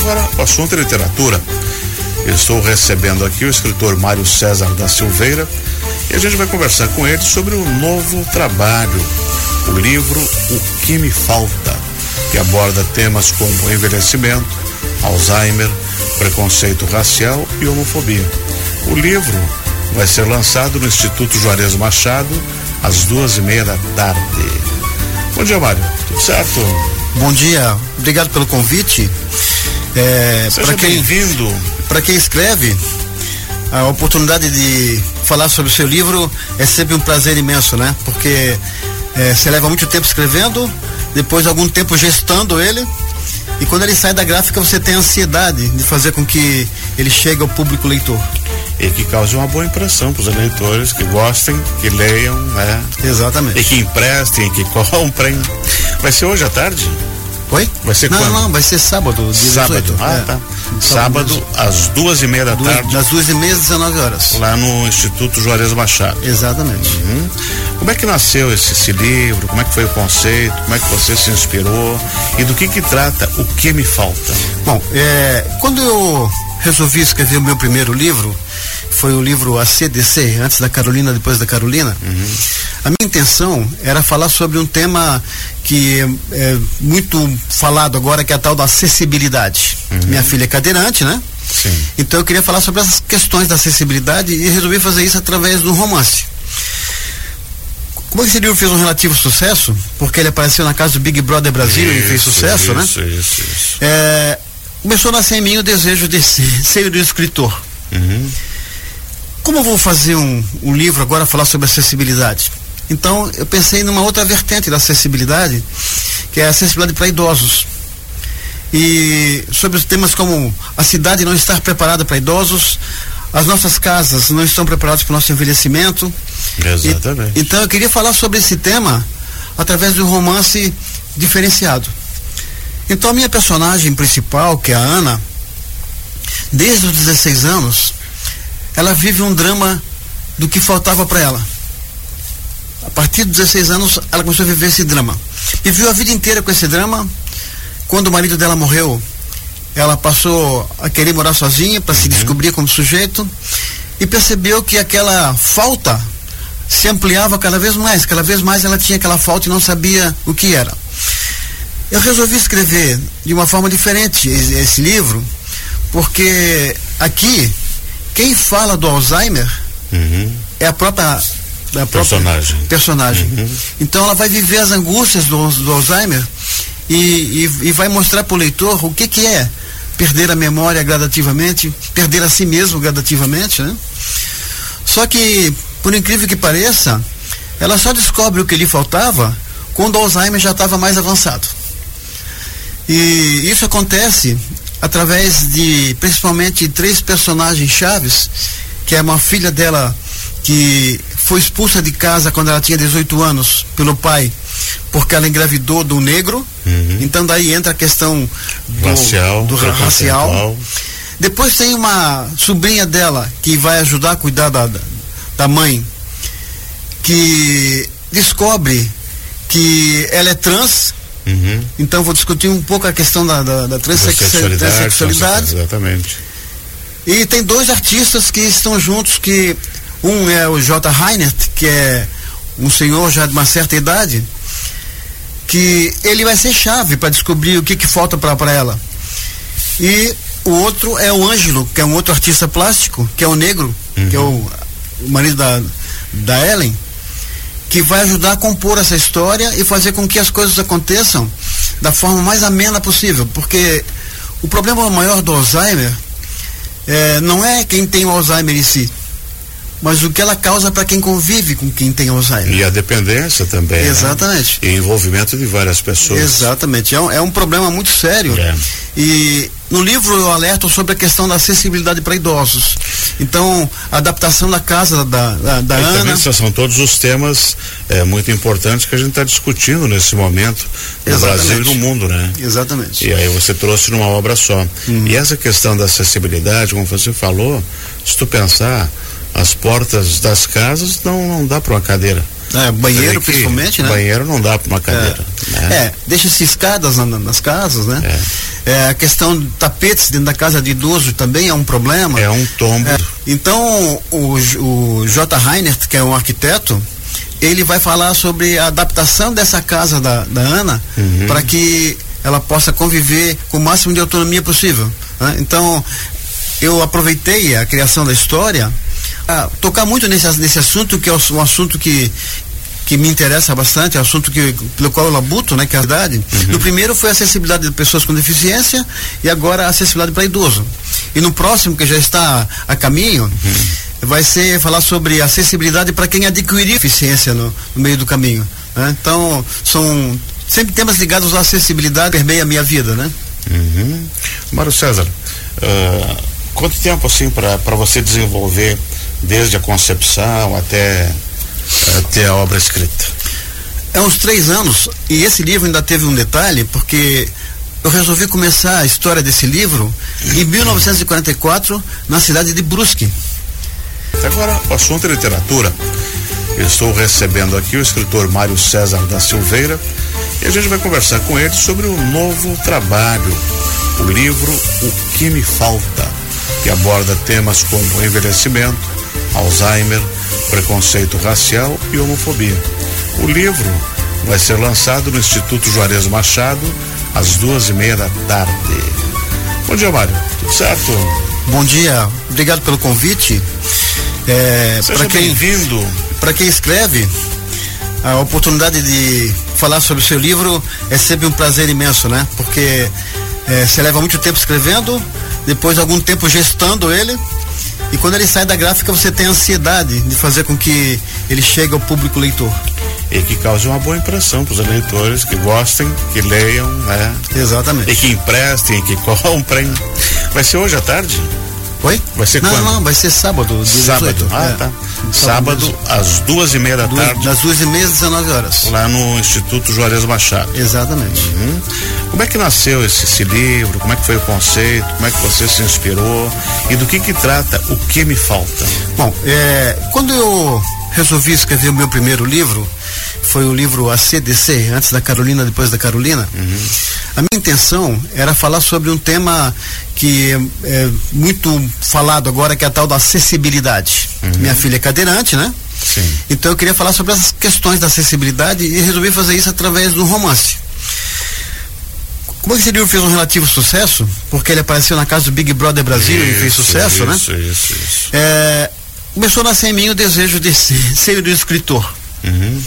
Agora, o assunto é literatura. estou recebendo aqui o escritor Mário César da Silveira e a gente vai conversar com ele sobre o novo trabalho, o livro O que me falta, que aborda temas como envelhecimento, Alzheimer, preconceito racial e homofobia. O livro vai ser lançado no Instituto Juarez Machado às duas e meia da tarde. Bom dia, Mário. Tudo certo? Bom dia. Obrigado pelo convite. É, Seja bem-vindo. Para quem escreve, a oportunidade de falar sobre o seu livro é sempre um prazer imenso, né? Porque é, você leva muito tempo escrevendo, depois algum tempo gestando ele, e quando ele sai da gráfica você tem ansiedade de fazer com que ele chegue ao público leitor. E que cause uma boa impressão para os eleitores que gostem, que leiam, né? Exatamente. E que emprestem, que comprem. Vai ser hoje à tarde? Oi? Vai ser não, quando? Não, vai ser sábado, dia Sábado. 18. Ah, é. tá. Sábado, sábado às duas e meia da duas, tarde. Das duas e meia às 19 horas. Lá no Instituto Juarez Machado. Exatamente. Uhum. Como é que nasceu esse, esse, livro? Como é que foi o conceito? Como é que você se inspirou? E do que que trata O Que Me Falta? Bom, é, quando eu resolvi escrever o meu primeiro livro, foi o livro ACDC, antes da Carolina, depois da Carolina. Uhum. A minha intenção era falar sobre um tema que é, é muito falado agora, que é a tal da acessibilidade. Uhum. Minha filha é cadeirante, né? Sim. Então eu queria falar sobre essas questões da acessibilidade e resolvi fazer isso através de um romance. Como esse livro fez um relativo sucesso, porque ele apareceu na casa do Big Brother Brasil isso, e fez sucesso, isso, né? Isso, isso, isso. É, começou a nascer em mim o desejo de ser, ser do escritor. Uhum. Como eu vou fazer um, um livro agora falar sobre acessibilidade? Então eu pensei numa outra vertente da acessibilidade, que é a acessibilidade para idosos. E sobre os temas como a cidade não estar preparada para idosos, as nossas casas não estão preparadas para o nosso envelhecimento. Exatamente. E, então eu queria falar sobre esse tema através de um romance diferenciado. Então a minha personagem principal, que é a Ana, desde os 16 anos, ela vive um drama do que faltava para ela. A partir dos 16 anos, ela começou a viver esse drama. Viveu a vida inteira com esse drama. Quando o marido dela morreu, ela passou a querer morar sozinha para uhum. se descobrir como sujeito e percebeu que aquela falta se ampliava cada vez mais, cada vez mais ela tinha aquela falta e não sabia o que era. Eu resolvi escrever de uma forma diferente esse livro, porque aqui quem fala do Alzheimer uhum. é a própria, a própria personagem. personagem. Uhum. Então ela vai viver as angústias do, do Alzheimer e, e, e vai mostrar para o leitor o que, que é perder a memória gradativamente, perder a si mesmo gradativamente, né? Só que, por incrível que pareça, ela só descobre o que lhe faltava quando o Alzheimer já estava mais avançado. E isso acontece através de principalmente três personagens chaves, que é uma filha dela que foi expulsa de casa quando ela tinha 18 anos pelo pai, porque ela engravidou do negro. Uhum. Então daí entra a questão do racial. Do racial. Depois tem uma sobrinha dela que vai ajudar a cuidar da, da mãe, que descobre que ela é trans, Uhum. Então vou discutir um pouco a questão da, da, da transexualidade. Exatamente. E tem dois artistas que estão juntos, que um é o J. Reinert, que é um senhor já de uma certa idade, que ele vai ser chave para descobrir o que, que falta para ela. E o outro é o Ângelo, que é um outro artista plástico, que é o negro, uhum. que é o, o marido da, da Ellen que vai ajudar a compor essa história e fazer com que as coisas aconteçam da forma mais amena possível, porque o problema maior do Alzheimer é, não é quem tem o Alzheimer em si, mas o que ela causa para quem convive com quem tem Alzheimer. E a dependência também. Exatamente. Né? E envolvimento de várias pessoas. Exatamente. É um, é um problema muito sério. É. E no livro eu alerto sobre a questão da acessibilidade para idosos. Então, a adaptação da casa da, da, da Ana. Também são todos os temas é, muito importantes que a gente está discutindo nesse momento no Exatamente. Brasil e no mundo, né? Exatamente. E aí você trouxe numa obra só. Uhum. E essa questão da acessibilidade, como você falou, se tu pensar, as portas das casas não, não dá para uma cadeira. É, banheiro principalmente, né? Banheiro não dá para uma cadeira. É, né? é deixa-se escadas na, nas casas, né? É. é. a questão de tapetes dentro da casa de idoso também é um problema. É um tombo. É, então, o, o J. Reinert, que é um arquiteto, ele vai falar sobre a adaptação dessa casa da, da Ana uhum. para que ela possa conviver com o máximo de autonomia possível. Né? Então, eu aproveitei a criação da história a tocar muito nesse, nesse assunto, que é um assunto que, que me interessa bastante, é um assunto que, pelo qual eu labuto, né, que é a idade. Uhum. No primeiro foi a acessibilidade de pessoas com deficiência e agora a acessibilidade para idoso. E no próximo, que já está a caminho, uhum. vai ser falar sobre acessibilidade para quem adquiriu deficiência no, no meio do caminho. Né? Então, são sempre temas ligados à acessibilidade permeia a minha vida, né? Uhum. Mário César, uh, quanto tempo assim para você desenvolver desde a concepção até até a obra escrita? É uns três anos e esse livro ainda teve um detalhe porque eu resolvi começar a história desse livro em 1944 na cidade de Brusque. Agora o assunto é literatura. estou recebendo aqui o escritor Mário César da Silveira e a gente vai conversar com ele sobre o um novo trabalho, o livro O que me falta, que aborda temas como envelhecimento, Alzheimer, preconceito racial e homofobia. O livro vai ser lançado no Instituto Juarez Machado às duas e meia da tarde. Bom dia, Mário. Tudo certo? Bom dia. Obrigado pelo convite. É, Seja quem vindo Para quem escreve, a oportunidade de falar sobre o seu livro é sempre um prazer imenso, né? Porque é, você leva muito tempo escrevendo, depois algum tempo gestando ele, e quando ele sai da gráfica você tem ansiedade de fazer com que ele chegue ao público leitor. E que cause uma boa impressão para os leitores, que gostem, que leiam, né? Exatamente. E que emprestem, que comprem. Vai ser hoje à tarde? Oi? Vai ser não, quando? Não, vai ser sábado. Sábado. 18. Ah, é. tá. Sábado, sábado às duas e meia da duas, tarde. Das duas e meia às 19 horas. Lá no Instituto Juarez Machado. Exatamente. Uhum. Como é que nasceu esse, esse, livro? Como é que foi o conceito? Como é que você se inspirou? E do que que trata O que me falta? Bom, é, quando eu resolvi escrever o meu primeiro livro, foi o livro ACDC, antes da Carolina, depois da Carolina. Uhum. A minha intenção era falar sobre um tema que é, é muito falado agora, que é a tal da acessibilidade. Uhum. Minha filha é cadeirante, né? Sim. Então eu queria falar sobre as questões da acessibilidade e resolvi fazer isso através de um romance. Como esse livro fez um relativo sucesso, porque ele apareceu na casa do Big Brother Brasil isso, e fez sucesso, né? isso, né? Isso, isso. É, começou a nascer em mim o desejo de ser, ser o escritor. Uhum.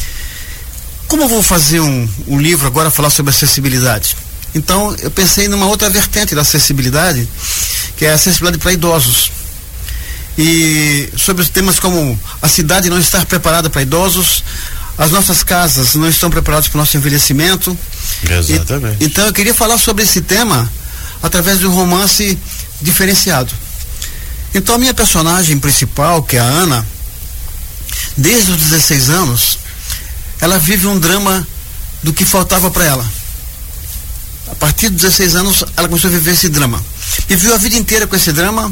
Como eu vou fazer um, um livro agora falar sobre acessibilidade? Então eu pensei numa outra vertente da acessibilidade, que é a acessibilidade para idosos. E sobre os temas como a cidade não estar preparada para idosos, as nossas casas não estão preparadas para o nosso envelhecimento. Exatamente. E, então eu queria falar sobre esse tema através de um romance diferenciado. Então a minha personagem principal, que é a Ana, desde os 16 anos, ela vive um drama do que faltava para ela. A partir dos 16 anos, ela começou a viver esse drama. Viveu a vida inteira com esse drama.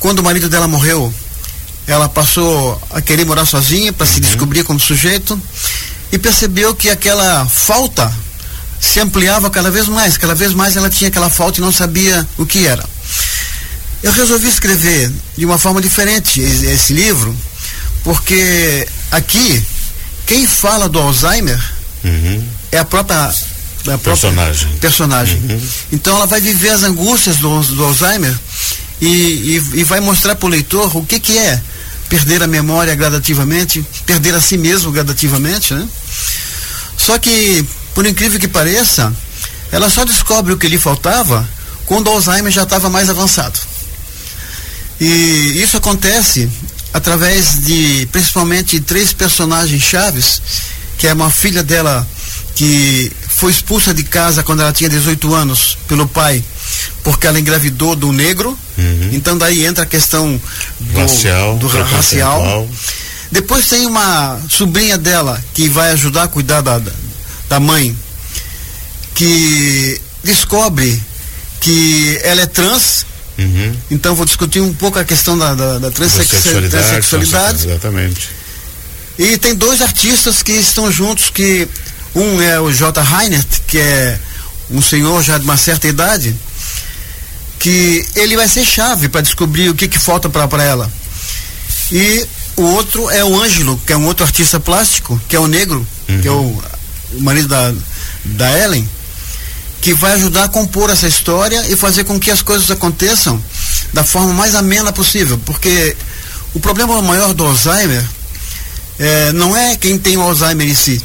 Quando o marido dela morreu, ela passou a querer morar sozinha para uhum. se descobrir como sujeito e percebeu que aquela falta se ampliava cada vez mais, cada vez mais ela tinha aquela falta e não sabia o que era. Eu resolvi escrever de uma forma diferente esse livro, porque aqui quem fala do Alzheimer uhum. é a própria, a própria personagem. personagem. Uhum. Então ela vai viver as angústias do, do Alzheimer e, e, e vai mostrar para o leitor o que, que é perder a memória gradativamente, perder a si mesmo gradativamente, né? Só que, por incrível que pareça, ela só descobre o que lhe faltava quando o Alzheimer já estava mais avançado. E isso acontece através de principalmente três personagens chaves, que é uma filha dela que foi expulsa de casa quando ela tinha 18 anos pelo pai, porque ela engravidou do negro. Uhum. Então daí entra a questão do racial. Do racial. Depois tem uma sobrinha dela que vai ajudar a cuidar da, da mãe, que descobre que ela é trans Uhum. Então vou discutir um pouco a questão da, da, da transexualidade. Exatamente. E tem dois artistas que estão juntos, que um é o J. Reinert, que é um senhor já de uma certa idade, que ele vai ser chave para descobrir o que, que falta para ela. E o outro é o Ângelo, que é um outro artista plástico, que é o negro, uhum. que é o, o marido da, da Ellen, que vai ajudar a compor essa história e fazer com que as coisas aconteçam da forma mais amena possível. Porque o problema maior do Alzheimer é, não é quem tem o Alzheimer em si,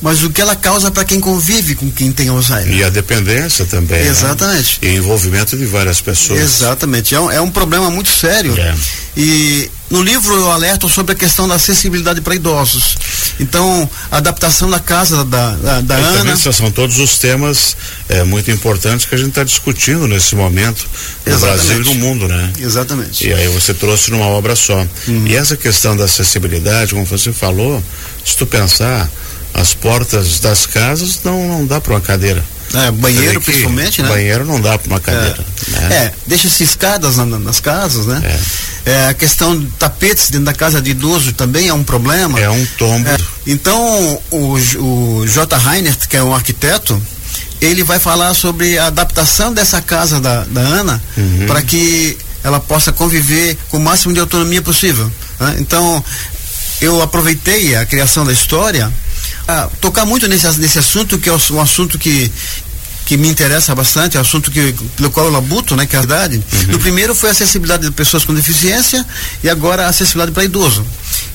mas o que ela causa para quem convive com quem tem Alzheimer. E a dependência também. Né? Exatamente. Né? E envolvimento de várias pessoas. Exatamente. É um, é um problema muito sério. É. E no livro eu alerto sobre a questão da acessibilidade para idosos. Então, a adaptação da casa da, da, da Ana. São todos os temas é, muito importantes que a gente está discutindo nesse momento no Exatamente. Brasil e no mundo, né? Exatamente. E aí você trouxe numa obra só. Uhum. E essa questão da acessibilidade, como você falou, se tu pensar as portas das casas não, não dá para uma cadeira. É, banheiro principalmente, né? Banheiro não dá para uma cadeira. É, né? é deixa-se escadas na, nas casas, né? É. é. a questão de tapetes dentro da casa de idoso também é um problema. É um tombo. É, então, o, o J. Reinert, que é um arquiteto, ele vai falar sobre a adaptação dessa casa da, da Ana uhum. para que ela possa conviver com o máximo de autonomia possível. Né? Então, eu aproveitei a criação da história a tocar muito nesse, nesse assunto, que é um assunto que, que me interessa bastante, é um assunto que, pelo qual eu labuto, né, que é a verdade. Uhum. No primeiro foi a acessibilidade de pessoas com deficiência e agora a acessibilidade para idoso.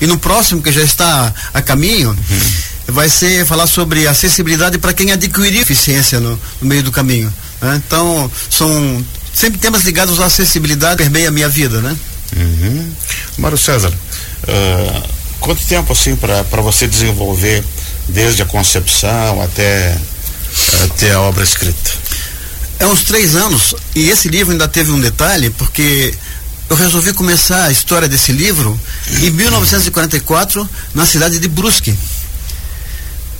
E no próximo, que já está a caminho, uhum. vai ser falar sobre acessibilidade para quem adquiriu deficiência no, no meio do caminho. Né? Então, são sempre temas ligados à acessibilidade, permeia a minha vida, né? Uhum. Mário César, uh, quanto tempo assim para você desenvolver desde a concepção até, até a obra escrita? É uns três anos, e esse livro ainda teve um detalhe, porque eu resolvi começar a história desse livro em 1944, na cidade de Brusque.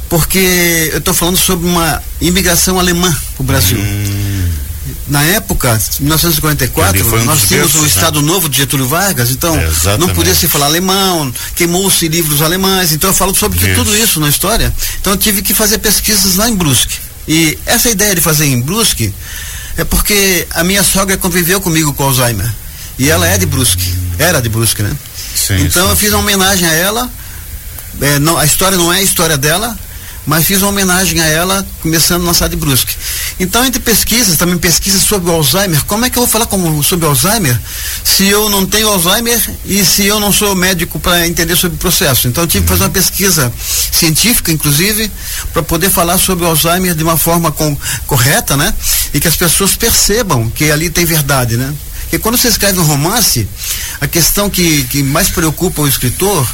Porque eu estou falando sobre uma imigração alemã para o Brasil. Hum na época, 1944, nós tínhamos o Estado né? Novo de Getúlio Vargas, então é, não podia se falar alemão, queimou-se livros alemães, então eu falo sobre isso. tudo isso na história. Então eu tive que fazer pesquisas lá em Brusque. E essa ideia de fazer em Brusque é porque a minha sogra conviveu comigo com Alzheimer. E ela é de Brusque, era de Brusque, né? Sim, então sim, eu fiz uma homenagem a ela. É, não, a história não é a história dela, mas fiz uma homenagem a ela começando na de Brusque. Então, entre pesquisas, também pesquisas sobre o Alzheimer, como é que eu vou falar como, sobre Alzheimer se eu não tenho Alzheimer e se eu não sou médico para entender sobre o processo? Então, tive que fazer uma pesquisa científica, inclusive, para poder falar sobre o Alzheimer de uma forma com, correta, né? E que as pessoas percebam que ali tem verdade, né? Porque quando você escreve um romance, a questão que, que mais preocupa o escritor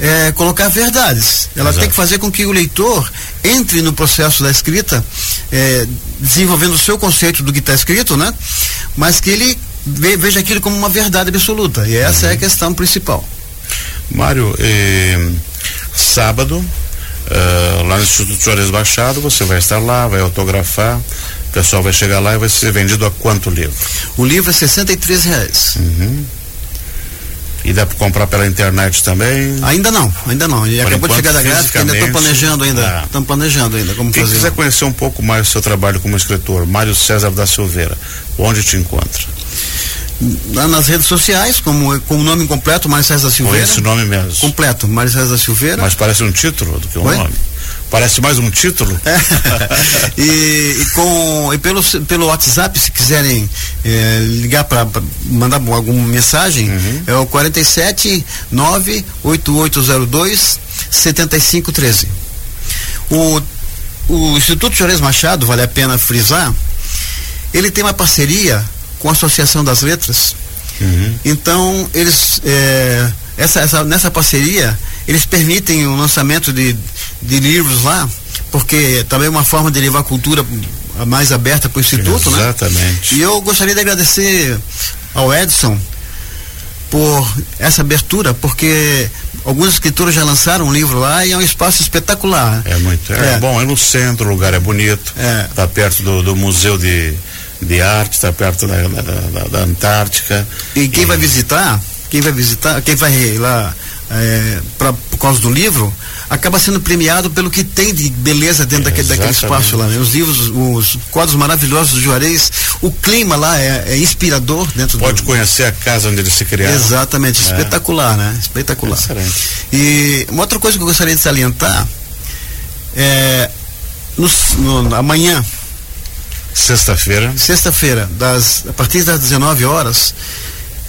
é, colocar verdades. Ela Exato. tem que fazer com que o leitor entre no processo da escrita, é, desenvolvendo o seu conceito do que está escrito, né? Mas que ele veja aquilo como uma verdade absoluta. E essa uhum. é a uhum. questão principal. Mário, eh, sábado, uh, lá no Instituto Juarez Baixado, você vai estar lá, vai autografar. O pessoal vai chegar lá e vai ser vendido a quanto livro? O livro é 63 reais. Uhum. E dá para comprar pela internet também? Ainda não, ainda não. E acabou de chegar da gráfica, ainda estou planejando ainda. Estamos ah. planejando ainda como Quem fazer. quiser conhecer um pouco mais do seu trabalho como escritor, Mário César da Silveira, onde te encontra? nas redes sociais, como com o nome completo, Mário César da Silveira. Com esse nome mesmo. Completo, Mário César da Silveira. Mas parece um título do que um Oi? nome. Parece mais um título. É. e, e, com, e pelo, pelo WhatsApp, se quiserem é, ligar para mandar alguma mensagem, uhum. é o 47 98802 7513. O, o Instituto Juarez Machado, vale a pena frisar, ele tem uma parceria com a Associação das Letras. Uhum. Então, eles. É, essa, essa, nessa parceria, eles permitem o lançamento de, de livros lá, porque também é uma forma de levar a cultura mais aberta para o Instituto, Exatamente. né? Exatamente. E eu gostaria de agradecer ao Edson por essa abertura, porque alguns escritores já lançaram um livro lá e é um espaço espetacular. É muito. É, é. bom, é no centro, o lugar é bonito. É. Tá perto do, do Museu de, de Arte, está perto da, da, da, da, Antártica. E quem e... vai visitar, quem vai visitar, quem vai lá é, pra, por causa do livro, acaba sendo premiado pelo que tem de beleza dentro daquele, daquele espaço lá. Né? Os livros, os quadros maravilhosos do Juarez, o clima lá é, é inspirador dentro Pode do... conhecer a casa onde eles se criaram. Exatamente, é. espetacular, né? Espetacular. Excelente. E uma outra coisa que eu gostaria de salientar é no amanhã. Sexta-feira. Sexta-feira, das a partir das 19 horas,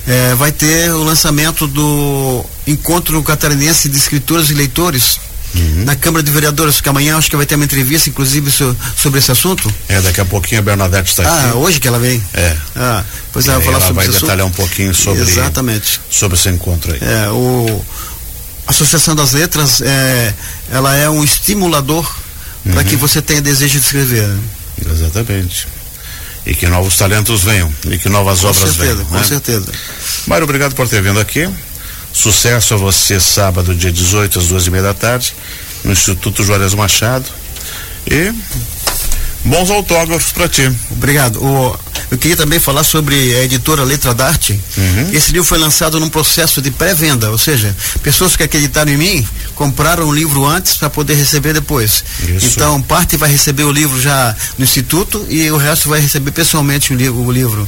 é, vai ter o lançamento do Encontro Catarinense de Escritores e Leitores. Uhum. Na Câmara de Vereadores, que amanhã acho que vai ter uma entrevista, inclusive, so, sobre esse assunto. É, daqui a pouquinho a Bernadette está ah, aqui. Ah, hoje que ela vem? É. Ah, pois ela vai falar ela sobre vai esse detalhar assunto. um pouquinho sobre, Exatamente. sobre esse encontro aí. É, o a Associação das Letras, é, ela é um estimulador uhum. para que você tenha desejo de escrever. Né? Exatamente e que novos talentos venham e que novas com obras certeza, venham. Com né? certeza. Mário, obrigado por ter vindo aqui. Sucesso a você sábado, dia 18, às duas e meia da tarde, no Instituto Juarez Machado. E bons autógrafos para ti. Obrigado. O, eu queria também falar sobre a editora Letra d'Arte. Uhum. Esse livro foi lançado num processo de pré-venda, ou seja, pessoas que acreditaram em mim compraram o livro antes para poder receber depois. Isso. Então, parte vai receber o livro já no instituto e o resto vai receber pessoalmente o, li o livro.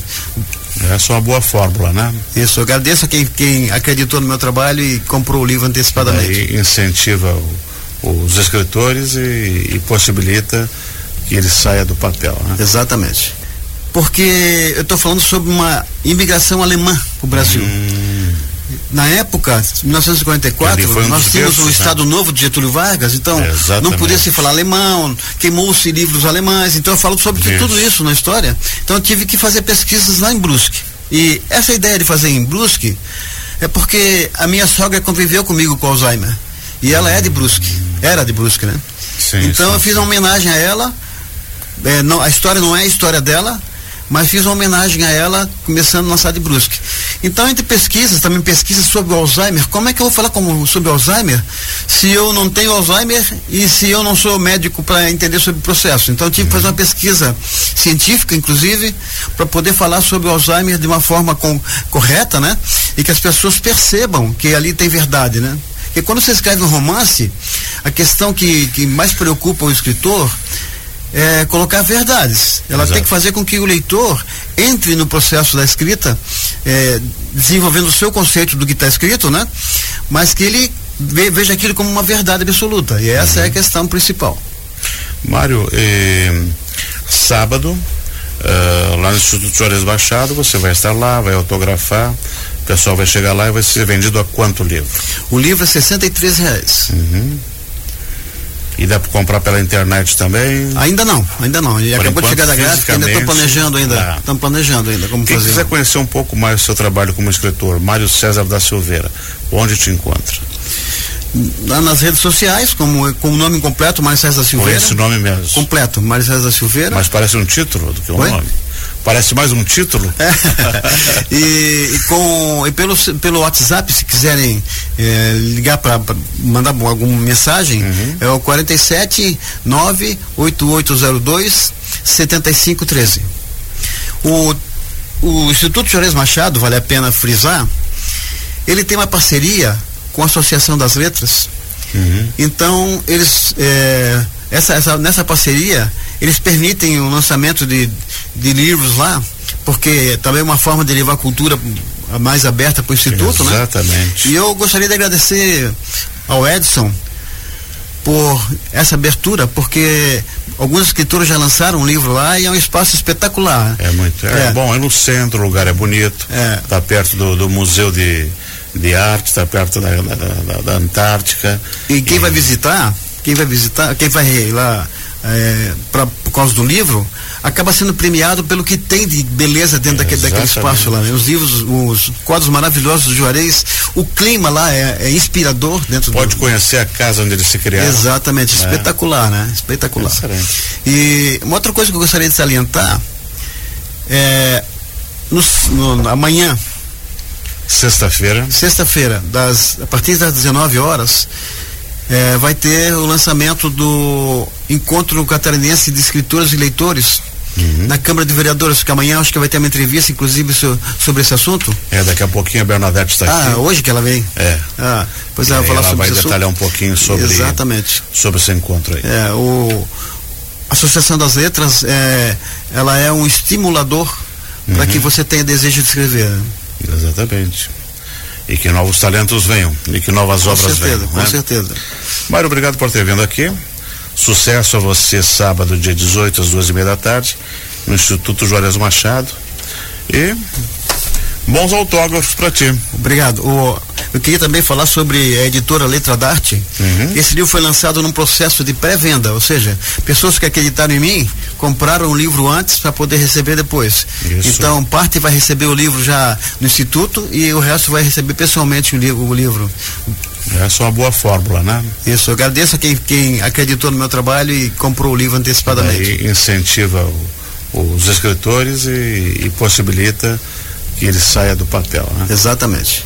Essa é uma boa fórmula, né? Isso, eu agradeço a quem, quem acreditou no meu trabalho e comprou o livro antecipadamente. Aí incentiva o, os escritores e, e possibilita que ele saia do papel. Né? Exatamente. Porque eu estou falando sobre uma imigração alemã para o Brasil. Hum. Na época, 1944, um nós tínhamos o Estado né? Novo de Getúlio Vargas, então Exatamente. não podia se falar alemão, queimou-se livros alemães, então eu falo sobre Isso. tudo isso na história. Então eu tive que fazer pesquisas lá em Brusque. E essa ideia de fazer em Brusque é porque a minha sogra conviveu comigo com Alzheimer. E ela é de Brusque, era de Brusque, né? Sim, então sim, eu fiz uma homenagem a ela. É, não, a história não é a história dela, mas fiz uma homenagem a ela, começando na de Brusque. Então, entre pesquisas, também pesquisas sobre o Alzheimer, como é que eu vou falar como, sobre Alzheimer se eu não tenho Alzheimer e se eu não sou médico para entender sobre o processo? Então, tive que fazer uma pesquisa científica, inclusive, para poder falar sobre o Alzheimer de uma forma com, correta, né? E que as pessoas percebam que ali tem verdade, né? Porque quando você escreve um romance, a questão que, que mais preocupa o escritor é colocar verdades. Ela Exato. tem que fazer com que o leitor entre no processo da escrita, é, desenvolvendo o seu conceito do que está escrito, né? Mas que ele ve- veja aquilo como uma verdade absoluta. E essa é a questão principal. Mário, eh, sábado, eh, lá no Instituto Juarez Machado, você vai estar lá, vai autografar, o pessoal vai chegar lá e vai ser vendido a quanto livro? O livro é 63 reais. Uhum. E dá para comprar pela internet também? Ainda não, ainda não. E acabou de enquanto, chegar da gráfica, ainda estou fisicamente, planejando ainda. ah. Estamos planejando ainda como Quem fazer. quiser conhecer um pouco mais do seu trabalho como escritor, Mário César da Silveira, onde te encontra? Lá nas redes sociais, como com o nome completo, Mário César Silveira. esse nome mesmo. Completo, Mário César Silveira. Mas parece um título do que um Oi? nome. Parece mais um título? e, e com e pelo pelo WhatsApp se quiserem eh, ligar para mandar alguma mensagem Uhum. é o 47 98802 7513 o o Instituto Juarez Machado vale a pena frisar ele tem uma parceria com a Associação das Letras Uhum. então, eles, é, essa, essa- nessa parceria, eles permitem o lançamento de, de livros lá, porque também é uma forma de levar a cultura mais aberta para o Instituto, né? Exatamente. E eu gostaria de agradecer ao Edson por essa abertura, porque alguns escritores já lançaram um livro lá e é um espaço espetacular. É muito. É, É. bom, é no centro, o lugar é bonito. É. Está perto do, do Museu de, de Arte, está perto da, da, da- da Antártica. E quem vai visitar, quem vai visitar, quem vai ir lá é, pra, por causa do livro, acaba sendo premiado pelo que tem de beleza dentro daquele, daquele espaço lá. Né? Os livros, os quadros maravilhosos do Juarez, o clima lá é, é inspirador dentro Pode do. conhecer a casa onde eles se criaram. Exatamente, É. espetacular, né? Espetacular. Excelente. E uma outra coisa que eu gostaria de salientar é no, no- amanhã, Sexta-feira. sexta-feira, das, a partir das 19 horas, eh, vai ter o lançamento do Encontro Catarinense de Escritores e Leitores. Uhum. Na Câmara de Vereadores, que amanhã acho que vai ter uma entrevista, inclusive, so, sobre esse assunto. É, daqui a pouquinho a Bernadette está ah, aqui. Ah, hoje que ela vem? É. Ah, pois ela vai falar ela sobre vai esse detalhar assunto. um pouquinho sobre, Exatamente. sobre esse encontro aí. É, o a Associação das Letras, é, ela é um estimulador uhum. para que você tenha desejo de escrever. Exatamente. E que novos talentos venham, e que novas com obras certeza, venham. Com né? certeza. Mário, obrigado por ter vindo aqui. Sucesso a você sábado, dia 18, às duas e meia da tarde, no Instituto Juarez Machado. E bons autógrafos para ti. Obrigado. O, eu queria também falar sobre a editora Letra d'Arte. Uhum. Esse livro foi lançado num processo de pré-venda, ou seja, pessoas que acreditaram em mim compraram o livro antes para poder receber depois. Isso. Então, parte vai receber o livro já no instituto e o resto vai receber pessoalmente o, li o livro. Essa é uma boa fórmula, né? Isso, eu agradeço a quem, quem acreditou no meu trabalho e comprou o livro antecipadamente. Aí incentiva o, os escritores e, e possibilita que ele saia do papel, né? Exatamente.